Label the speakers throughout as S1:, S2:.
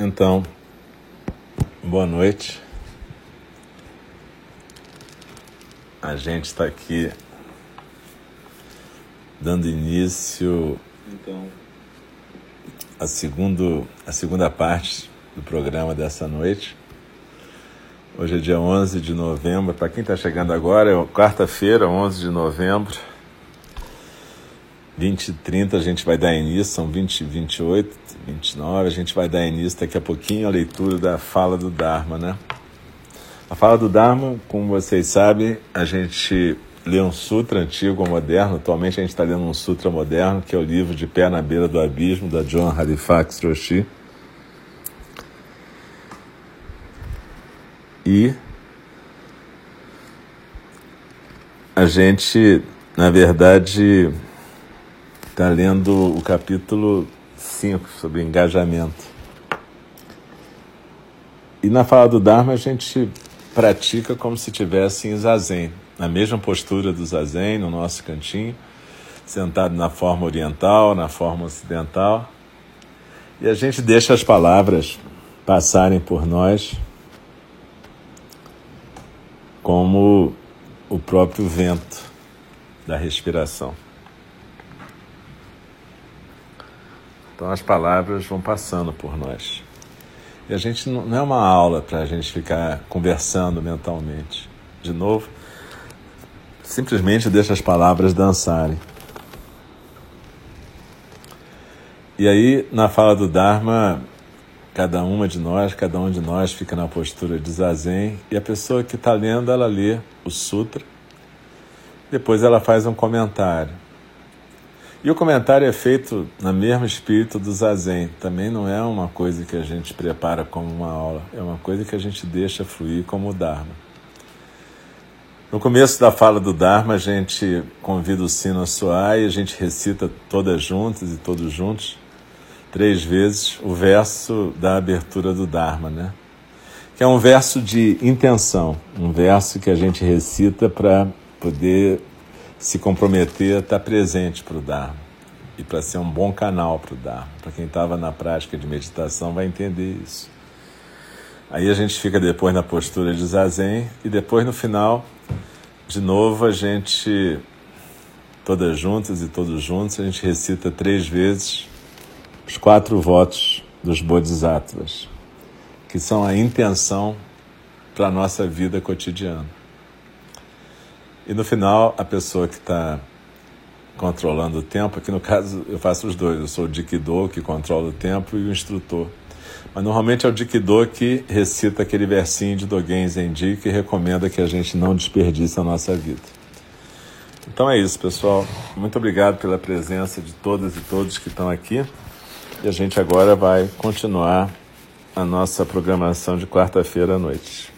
S1: Então, boa noite. A gente está aqui dando início então, a, segundo, a segunda parte do programa dessa noite. Hoje é dia 11 de novembro. Para quem está chegando agora, é quarta-feira, 11 de novembro. 20 e 30 a gente vai dar início, são 20 e 28, 29, a gente vai dar início daqui a pouquinho a leitura da fala do Dharma, né? A fala do Dharma, como vocês sabem, a gente lê um sutra antigo ou moderno, atualmente a gente está lendo um sutra moderno, que é o livro De Pé na Beira do Abismo, da John Halifax Roshi. E a gente, na verdade, está lendo o capítulo 5 sobre engajamento. E na fala do Dharma a gente pratica como se tivesse em zazen, na mesma postura do zazen, no nosso cantinho, sentado na forma oriental, na forma ocidental. E a gente deixa as palavras passarem por nós como o próprio vento da respiração. Então as palavras vão passando por nós. E a gente não é uma aula para a gente ficar conversando mentalmente. De novo, simplesmente deixa as palavras dançarem. E aí, na fala do Dharma, cada uma de nós, cada um de nós fica na postura de zazen e a pessoa que está lendo, ela lê o sutra, depois ela faz um comentário. E o comentário é feito no mesmo espírito do zazen. Também não é uma coisa que a gente prepara como uma aula, é uma coisa que a gente deixa fluir como o Dharma. No começo da fala do Dharma, a gente convida o sino a soar e a gente recita todas juntas e todos juntos, três vezes, o verso da abertura do Dharma, né? Que é um verso de intenção, um verso que a gente recita para poder se comprometer a estar presente para o Dharma e para ser um bom canal para o Dharma. Para quem estava na prática de meditação vai entender isso. Aí a gente fica depois na postura de zazen e depois no final, de novo, a gente, todas juntas e todos juntos, a gente recita três vezes os quatro votos dos Bodhisattvas, que são a intenção para a nossa vida cotidiana. E no final, a pessoa que está controlando o tempo, aqui no caso eu faço os dois, eu sou o Dikido que controla o tempo e o instrutor. Mas normalmente é o Dikido que recita aquele versinho de Dogen Zenji que recomenda que a gente não desperdice a nossa vida. Então é isso, pessoal. Muito obrigado pela presença de todas e todos que estão aqui. E a gente agora vai continuar a nossa programação de quarta-feira à noite.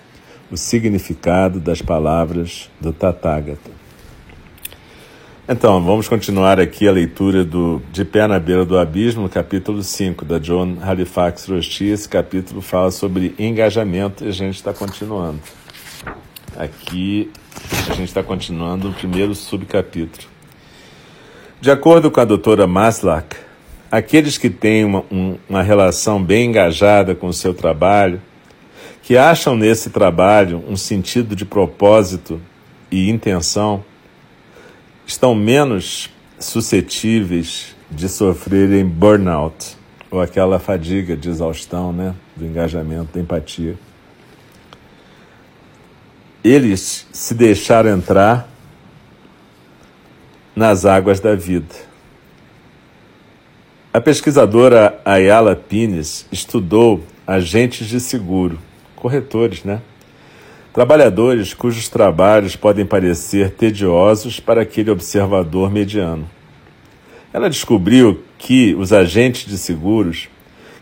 S1: o significado das palavras do Tathagata. Então, vamos continuar aqui a leitura do De Pé na Beira do Abismo, capítulo 5, da John Halifax Rosti. Esse capítulo fala sobre engajamento e a gente está continuando. Aqui a gente está continuando o primeiro subcapítulo. De acordo com a doutora Maslach, aqueles que têm uma, um, uma relação bem engajada com o seu trabalho que acham nesse trabalho um sentido de propósito e intenção, estão menos suscetíveis de sofrerem burnout, ou aquela fadiga de exaustão, né, do engajamento, da empatia. Eles se deixaram entrar nas águas da vida. A pesquisadora Ayala Pines estudou agentes de seguro, corretores, né? Trabalhadores cujos trabalhos podem parecer tediosos para aquele observador mediano. Ela descobriu que os agentes de seguros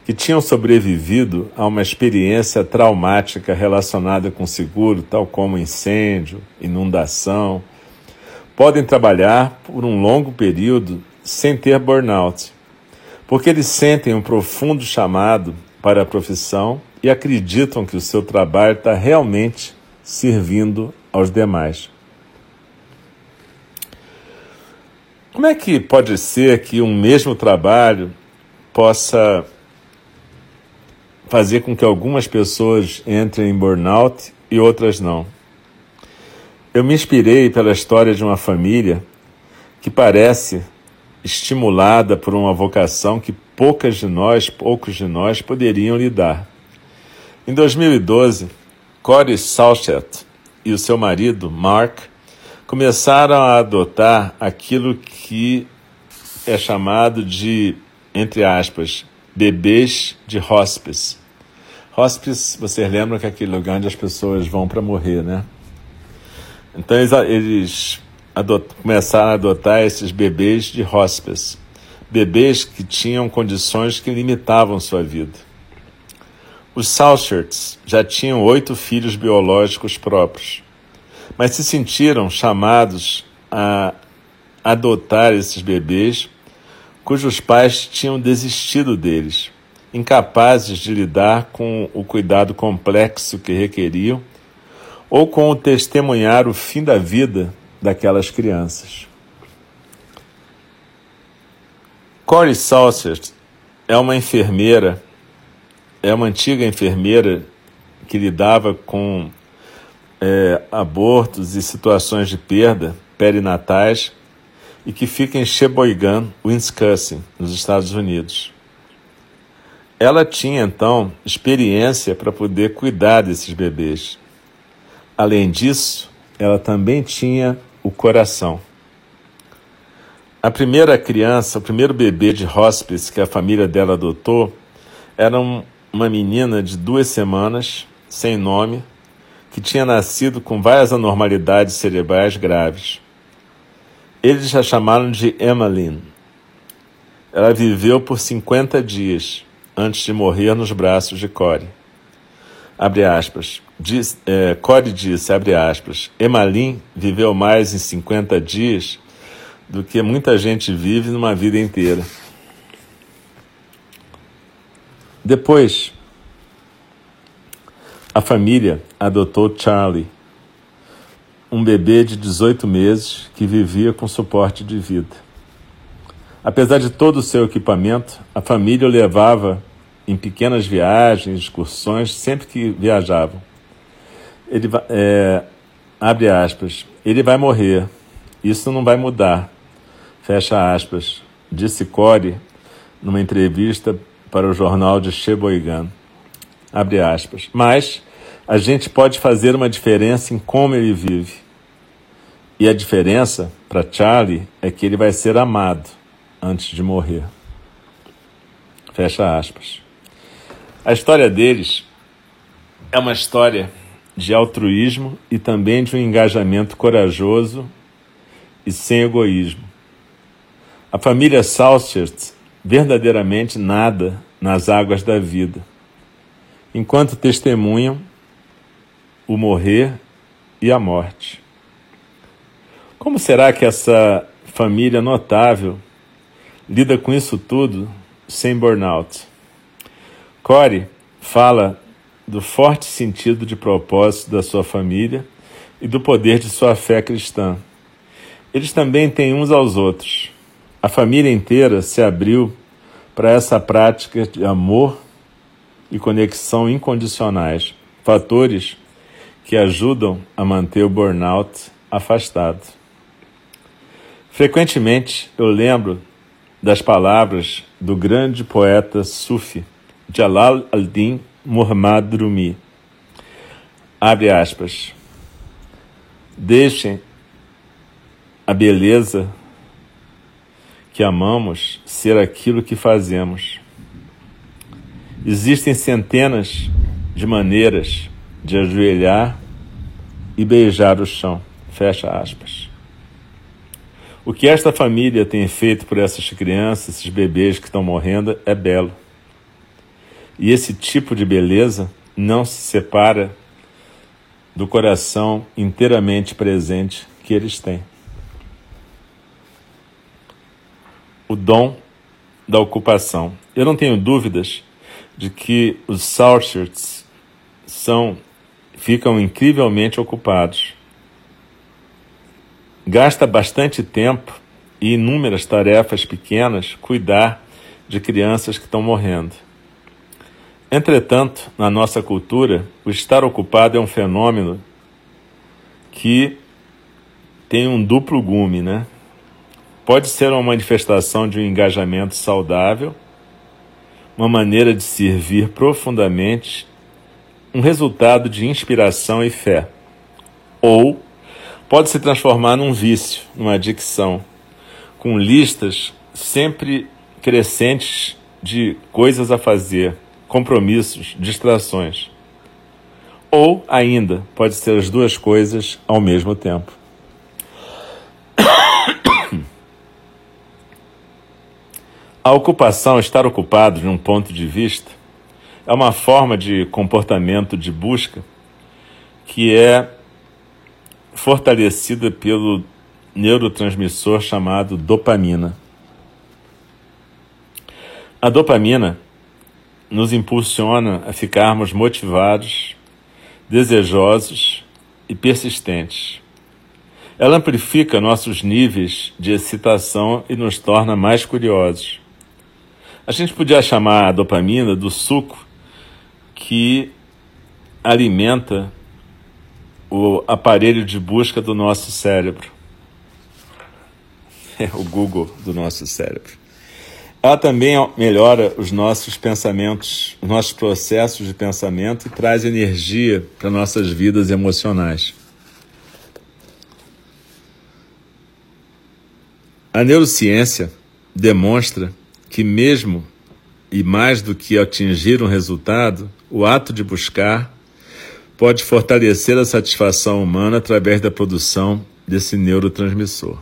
S1: que tinham sobrevivido a uma experiência traumática relacionada com seguro, tal como incêndio, inundação, podem trabalhar por um longo período sem ter burnout, porque eles sentem um profundo chamado para a profissão e acreditam que o seu trabalho está realmente servindo aos demais. Como é que pode ser que um mesmo trabalho possa fazer com que algumas pessoas entrem em burnout e outras não? Eu me inspirei pela história de uma família que parece estimulada por uma vocação que poucas de nós, poucos de nós poderiam lidar. Em 2012, Corey Salchet e o seu marido, Mark, começaram a adotar aquilo que é chamado de, entre aspas, bebês de hospice. Hospice, vocês lembram que é aquele lugar onde as pessoas vão para morrer, né? Então eles, eles começaram a adotar esses bebês de hospice bebês que tinham condições que limitavam sua vida. Os Southshirs já tinham oito filhos biológicos próprios, mas se sentiram chamados a adotar esses bebês cujos pais tinham desistido deles, incapazes de lidar com o cuidado complexo que requeriam ou com o testemunhar o fim da vida daquelas crianças. Corey Saucer é uma enfermeira, é uma antiga enfermeira que lidava com é, abortos e situações de perda perinatais e que fica em Sheboygan, Wisconsin, nos Estados Unidos. Ela tinha então experiência para poder cuidar desses bebês. Além disso, ela também tinha o coração. A primeira criança, o primeiro bebê de hospice que a família dela adotou, era um, uma menina de duas semanas, sem nome, que tinha nascido com várias anormalidades cerebrais graves. Eles a chamaram de Emmeline. Ela viveu por 50 dias antes de morrer nos braços de Corey. Abre aspas. Diz, é, Corey disse, abre aspas, Emmeline viveu mais em 50 dias do que muita gente vive numa vida inteira. Depois, a família adotou Charlie, um bebê de 18 meses que vivia com suporte de vida. Apesar de todo o seu equipamento, a família o levava em pequenas viagens, excursões, sempre que viajavam. Ele é, abre aspas, ele vai morrer, isso não vai mudar. Fecha aspas, disse Core numa entrevista para o jornal de Sheboygan. Abre aspas. Mas a gente pode fazer uma diferença em como ele vive. E a diferença para Charlie é que ele vai ser amado antes de morrer. Fecha aspas. A história deles é uma história de altruísmo e também de um engajamento corajoso e sem egoísmo. A família Salchert verdadeiramente nada nas águas da vida, enquanto testemunham o morrer e a morte. Como será que essa família notável lida com isso tudo sem burnout? Corey fala do forte sentido de propósito da sua família e do poder de sua fé cristã. Eles também têm uns aos outros a família inteira se abriu para essa prática de amor e conexão incondicionais. fatores que ajudam a manter o burnout afastado. Frequentemente eu lembro das palavras do grande poeta sufi Jalal al-Din Muhammad Rumi. Abre aspas. Deixem a beleza que amamos ser aquilo que fazemos. Existem centenas de maneiras de ajoelhar e beijar o chão. Fecha aspas. O que esta família tem feito por essas crianças, esses bebês que estão morrendo, é belo. E esse tipo de beleza não se separa do coração inteiramente presente que eles têm. O dom da ocupação. Eu não tenho dúvidas de que os Saushirts são ficam incrivelmente ocupados. Gasta bastante tempo e inúmeras tarefas pequenas cuidar de crianças que estão morrendo. Entretanto, na nossa cultura, o estar ocupado é um fenômeno que tem um duplo gume, né? Pode ser uma manifestação de um engajamento saudável, uma maneira de servir profundamente, um resultado de inspiração e fé. Ou pode se transformar num vício, numa adicção, com listas sempre crescentes de coisas a fazer compromissos, distrações. Ou, ainda, pode ser as duas coisas ao mesmo tempo. A ocupação, estar ocupado de um ponto de vista, é uma forma de comportamento de busca que é fortalecida pelo neurotransmissor chamado dopamina. A dopamina nos impulsiona a ficarmos motivados, desejosos e persistentes. Ela amplifica nossos níveis de excitação e nos torna mais curiosos. A gente podia chamar a dopamina do suco que alimenta o aparelho de busca do nosso cérebro. É o Google do nosso cérebro. Ela também melhora os nossos pensamentos, os nossos processos de pensamento e traz energia para nossas vidas emocionais. A neurociência demonstra que, mesmo e mais do que atingir um resultado, o ato de buscar pode fortalecer a satisfação humana através da produção desse neurotransmissor.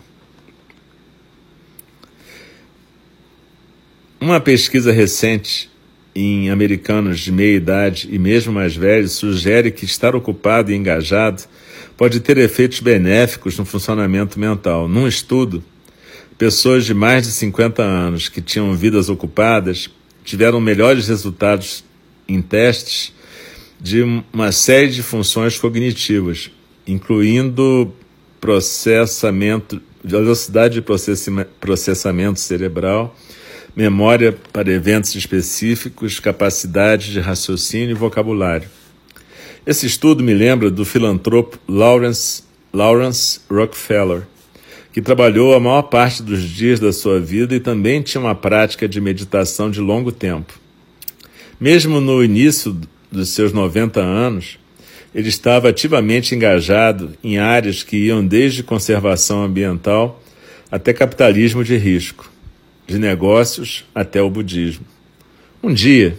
S1: Uma pesquisa recente em americanos de meia idade e mesmo mais velhos sugere que estar ocupado e engajado pode ter efeitos benéficos no funcionamento mental. Num estudo, pessoas de mais de 50 anos que tinham vidas ocupadas tiveram melhores resultados em testes de uma série de funções cognitivas, incluindo processamento, velocidade de processamento cerebral memória para eventos específicos, capacidade de raciocínio e vocabulário. Esse estudo me lembra do filantropo Lawrence, Lawrence Rockefeller, que trabalhou a maior parte dos dias da sua vida e também tinha uma prática de meditação de longo tempo. Mesmo no início dos seus 90 anos, ele estava ativamente engajado em áreas que iam desde conservação ambiental até capitalismo de risco de negócios até o budismo. Um dia,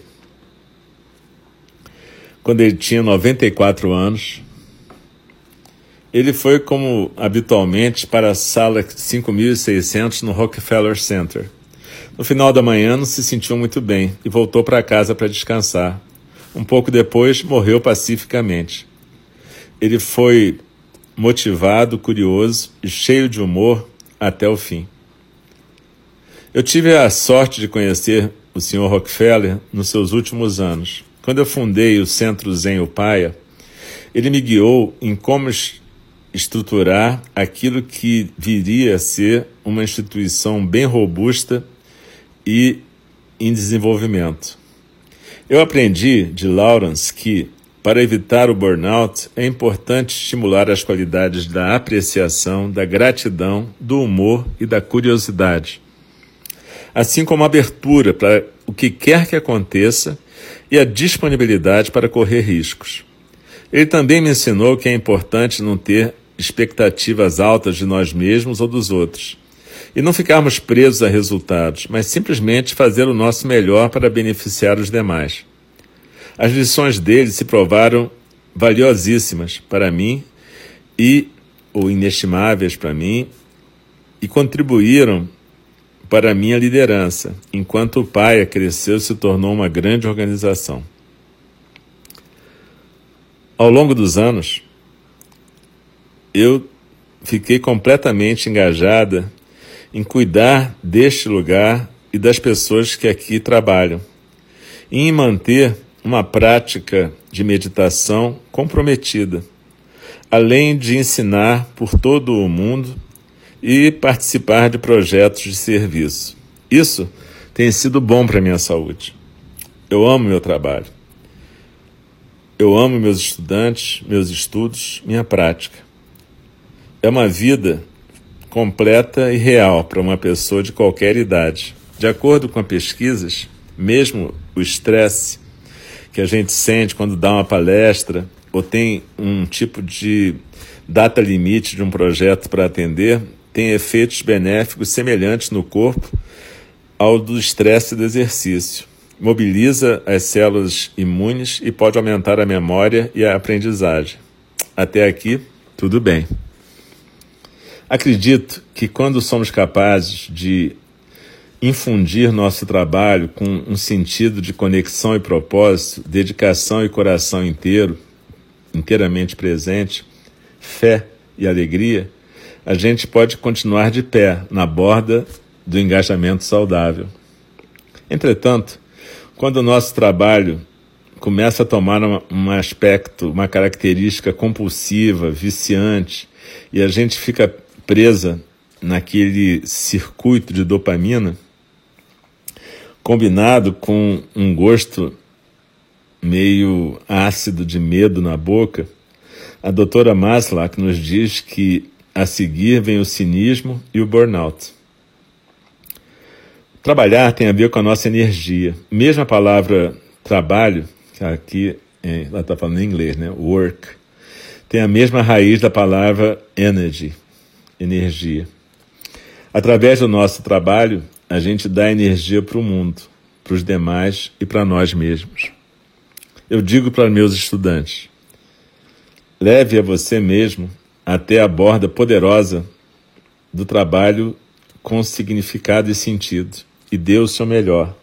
S1: quando ele tinha 94 anos, ele foi, como habitualmente, para a sala 5600 no Rockefeller Center. No final da manhã, não se sentiu muito bem e voltou para casa para descansar. Um pouco depois, morreu pacificamente. Ele foi motivado, curioso e cheio de humor até o fim. Eu tive a sorte de conhecer o Sr. Rockefeller nos seus últimos anos. Quando eu fundei o Centro Zen Upaya, ele me guiou em como estruturar aquilo que viria a ser uma instituição bem robusta e em desenvolvimento. Eu aprendi de Lawrence que para evitar o burnout, é importante estimular as qualidades da apreciação, da gratidão, do humor e da curiosidade, assim como a abertura para o que quer que aconteça e a disponibilidade para correr riscos. Ele também me ensinou que é importante não ter expectativas altas de nós mesmos ou dos outros. E não ficarmos presos a resultados, mas simplesmente fazer o nosso melhor para beneficiar os demais. As lições dele se provaram valiosíssimas para mim e ou inestimáveis para mim e contribuíram para a minha liderança, enquanto o Paia cresceu e se tornou uma grande organização. Ao longo dos anos, eu fiquei completamente engajada em cuidar deste lugar e das pessoas que aqui trabalham, e em manter uma prática de meditação comprometida, além de ensinar por todo o mundo e participar de projetos de serviço. Isso tem sido bom para minha saúde. Eu amo meu trabalho. Eu amo meus estudantes, meus estudos, minha prática. É uma vida completa e real para uma pessoa de qualquer idade. De acordo com as pesquisas, mesmo o estresse que a gente sente quando dá uma palestra ou tem um tipo de data limite de um projeto para atender, tem efeitos benéficos semelhantes no corpo ao do estresse do exercício. Mobiliza as células imunes e pode aumentar a memória e a aprendizagem. Até aqui, tudo bem. Acredito que quando somos capazes de infundir nosso trabalho com um sentido de conexão e propósito, dedicação e coração inteiro, inteiramente presente, fé e alegria, a gente pode continuar de pé na borda do engajamento saudável. Entretanto, quando o nosso trabalho começa a tomar um aspecto, uma característica compulsiva, viciante, e a gente fica presa naquele circuito de dopamina, combinado com um gosto meio ácido de medo na boca, a doutora Maslach nos diz que a seguir vem o cinismo e o burnout. Trabalhar tem a ver com a nossa energia. Mesmo a palavra trabalho, que aqui ela está falando em inglês, né? Work, tem a mesma raiz da palavra energy, energia. Através do nosso trabalho, a gente dá energia para o mundo, para os demais e para nós mesmos. Eu digo para meus estudantes: leve a você mesmo até a borda poderosa do trabalho com significado e sentido e dê o seu melhor.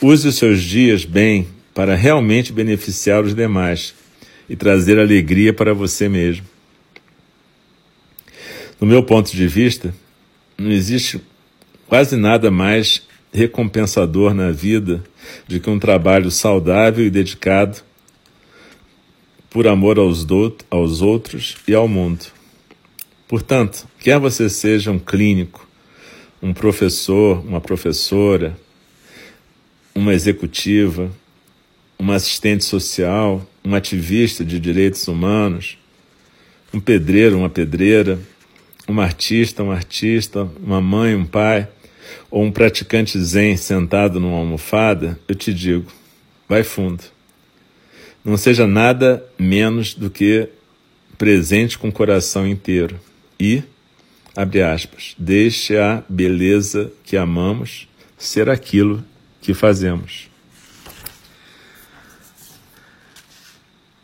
S1: Use os seus dias bem para realmente beneficiar os demais e trazer alegria para você mesmo. No meu ponto de vista, não existe quase nada mais recompensador na vida do que um trabalho saudável e dedicado por amor aos, do, aos outros e ao mundo. Portanto, quer você seja um clínico, um professor, uma professora, uma executiva, uma assistente social, um ativista de direitos humanos, um pedreiro, uma pedreira, um artista, um artista, uma mãe, um pai, ou um praticante zen sentado numa almofada, eu te digo, vai fundo. Não seja nada menos do que presente com o coração inteiro e, abre aspas, deixe a beleza que amamos ser aquilo que fazemos.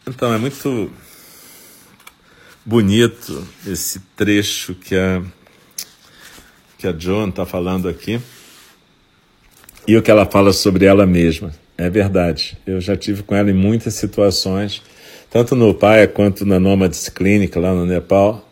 S1: Então, é muito bonito esse trecho que a, que a Joan está falando aqui e o que ela fala sobre ela mesma. É verdade, eu já tive com ela em muitas situações, tanto no Paia quanto na Nomads Clinic lá no Nepal.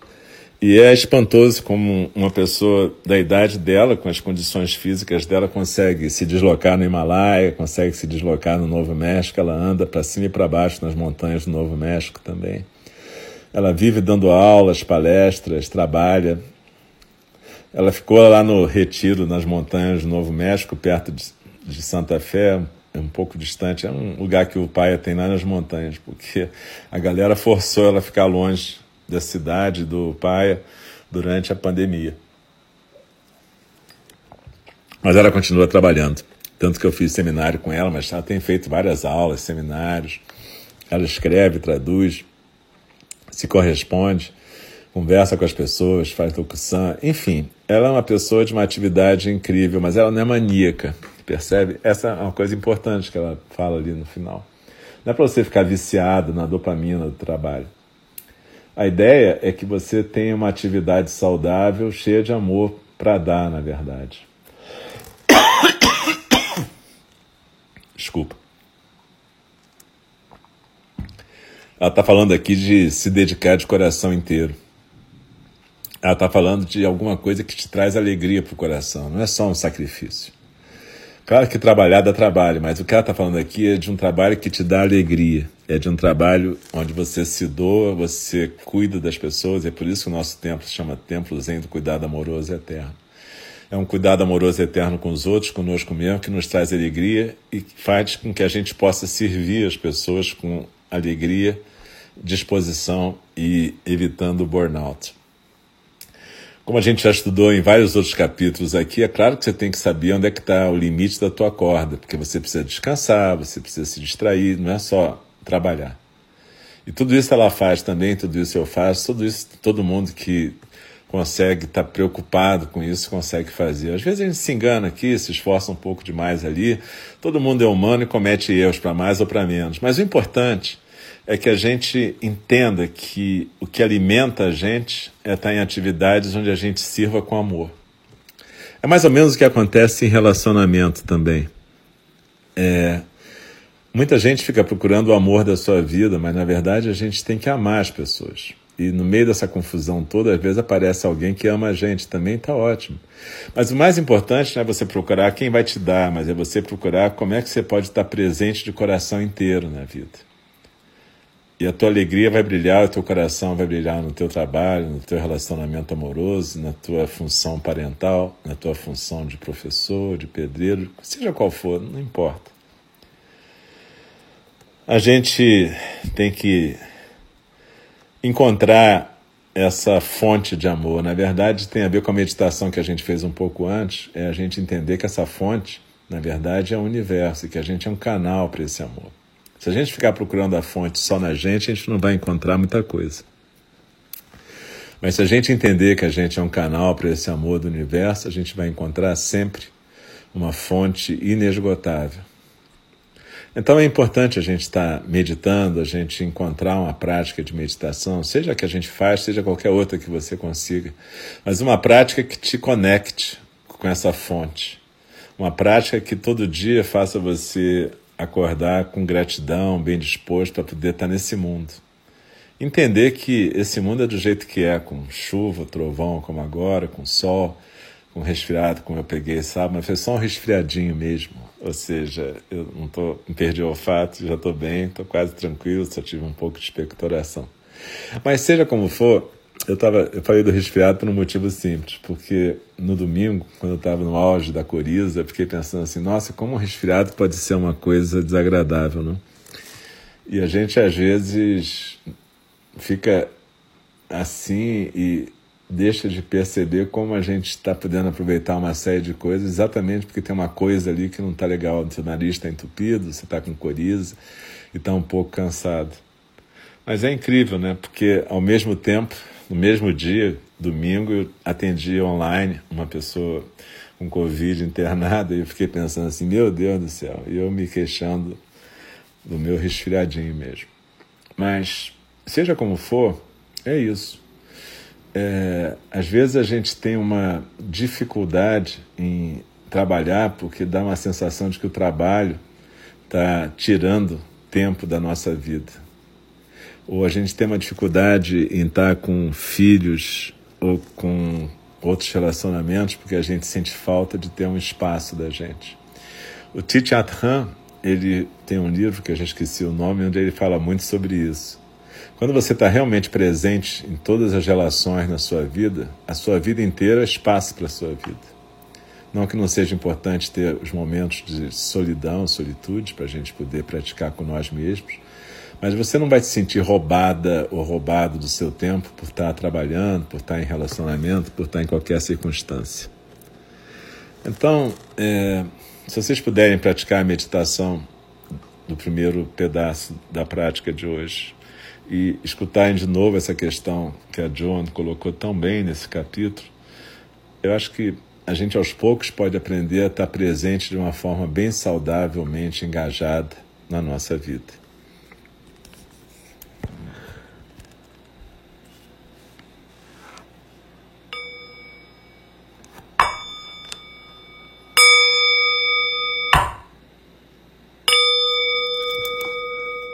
S1: E é espantoso como uma pessoa da idade dela, com as condições físicas dela, consegue se deslocar no Himalaia, consegue se deslocar no Novo México. Ela anda para cima e para baixo nas montanhas do Novo México também. Ela vive dando aulas, palestras, trabalha. Ela ficou lá no retiro nas montanhas do Novo México, perto de, de Santa Fé, é um pouco distante, é um lugar que o pai tem lá nas montanhas, porque a galera forçou ela a ficar longe da cidade, do pai, durante a pandemia. Mas ela continua trabalhando. Tanto que eu fiz seminário com ela, mas ela tem feito várias aulas, seminários. Ela escreve, traduz, se corresponde, conversa com as pessoas, faz locução. Enfim, ela é uma pessoa de uma atividade incrível, mas ela não é maníaca, percebe? Essa é uma coisa importante que ela fala ali no final. Não é para você ficar viciado na dopamina do trabalho. A ideia é que você tenha uma atividade saudável, cheia de amor para dar, na verdade. Desculpa. Ela está falando aqui de se dedicar de coração inteiro. Ela está falando de alguma coisa que te traz alegria para o coração, não é só um sacrifício. Claro que trabalhar dá trabalho, mas o que ela está falando aqui é de um trabalho que te dá alegria. É de um trabalho onde você se doa, você cuida das pessoas. É por isso que o nosso templo se chama Templo Zen do Cuidado Amoroso Eterno. É um cuidado amoroso eterno com os outros, conosco mesmo, que nos traz alegria e faz com que a gente possa servir as pessoas com alegria, disposição e evitando o burnout. Como a gente já estudou em vários outros capítulos aqui, é claro que você tem que saber onde é que está o limite da tua corda, porque você precisa descansar, você precisa se distrair, não é só trabalhar. E tudo isso ela faz também, tudo isso eu faço, tudo isso todo mundo que consegue estar tá preocupado com isso consegue fazer. Às vezes a gente se engana aqui, se esforça um pouco demais ali. Todo mundo é humano e comete erros para mais ou para menos. Mas o importante é que a gente entenda que o que alimenta a gente é estar em atividades onde a gente sirva com amor. É mais ou menos o que acontece em relacionamento também. É, muita gente fica procurando o amor da sua vida, mas na verdade a gente tem que amar as pessoas. E no meio dessa confusão toda, às vezes aparece alguém que ama a gente, também está ótimo. Mas o mais importante não é você procurar quem vai te dar, mas é você procurar como é que você pode estar presente de coração inteiro na vida. E a tua alegria vai brilhar, o teu coração vai brilhar no teu trabalho, no teu relacionamento amoroso, na tua função parental, na tua função de professor, de pedreiro, seja qual for, não importa. A gente tem que encontrar essa fonte de amor. Na verdade, tem a ver com a meditação que a gente fez um pouco antes, é a gente entender que essa fonte, na verdade, é o universo e que a gente é um canal para esse amor. Se a gente ficar procurando a fonte só na gente, a gente não vai encontrar muita coisa. Mas se a gente entender que a gente é um canal para esse amor do universo, a gente vai encontrar sempre uma fonte inesgotável. Então é importante a gente estar meditando, a gente encontrar uma prática de meditação, seja a que a gente faz, seja qualquer outra que você consiga, mas uma prática que te conecte com essa fonte. Uma prática que todo dia faça você acordar com gratidão, bem disposto para poder estar nesse mundo. Entender que esse mundo é do jeito que é, com chuva, trovão, como agora, com sol, com resfriado, como eu peguei sábado, mas foi só um resfriadinho mesmo. Ou seja, eu não, tô, perdi o olfato, já estou bem, estou quase tranquilo, só tive um pouco de expectoração. Mas seja como for, eu, tava, eu falei do resfriado por um motivo simples, porque no domingo, quando eu estava no auge da coriza, eu fiquei pensando assim, nossa, como um resfriado pode ser uma coisa desagradável, não? E a gente às vezes fica assim e deixa de perceber como a gente está podendo aproveitar uma série de coisas exatamente porque tem uma coisa ali que não está legal. O seu nariz está entupido, você está com coriza e está um pouco cansado. Mas é incrível, né? Porque ao mesmo tempo no mesmo dia, domingo, eu atendi online uma pessoa com Covid internada e eu fiquei pensando assim: meu Deus do céu, e eu me queixando do meu resfriadinho mesmo. Mas, seja como for, é isso. É, às vezes a gente tem uma dificuldade em trabalhar porque dá uma sensação de que o trabalho está tirando tempo da nossa vida ou a gente tem uma dificuldade em estar com filhos ou com outros relacionamentos porque a gente sente falta de ter um espaço da gente. O Thich Nhat ele tem um livro que eu já esqueci o nome, onde ele fala muito sobre isso. Quando você está realmente presente em todas as relações na sua vida, a sua vida inteira é espaço para a sua vida. Não que não seja importante ter os momentos de solidão, solitude, para a gente poder praticar com nós mesmos, mas você não vai se sentir roubada ou roubado do seu tempo por estar trabalhando, por estar em relacionamento, por estar em qualquer circunstância. Então, é, se vocês puderem praticar a meditação do primeiro pedaço da prática de hoje e escutarem de novo essa questão que a Joan colocou tão bem nesse capítulo, eu acho que a gente aos poucos pode aprender a estar presente de uma forma bem saudavelmente engajada na nossa vida.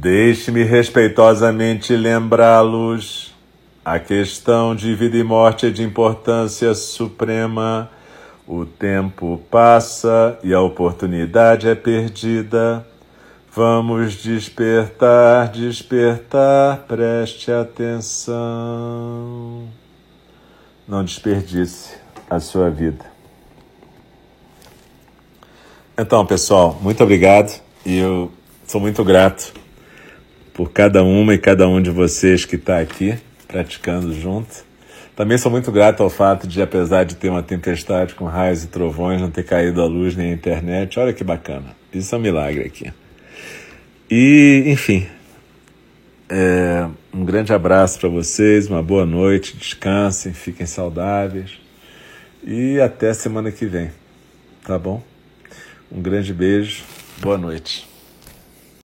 S1: Deixe-me respeitosamente lembrá-los. A questão de vida e morte é de importância suprema. O tempo passa e a oportunidade é perdida. Vamos despertar, despertar, preste atenção. Não desperdice a sua vida. Então, pessoal, muito obrigado e eu sou muito grato por cada uma e cada um de vocês que está aqui praticando junto. Também sou muito grato ao fato de, apesar de ter uma tempestade com raios e trovões, não ter caído a luz nem a internet. Olha que bacana. Isso é um milagre aqui. E, enfim, é, um grande abraço para vocês, uma boa noite, descansem, fiquem saudáveis e até semana que vem, tá bom? Um grande beijo, boa noite.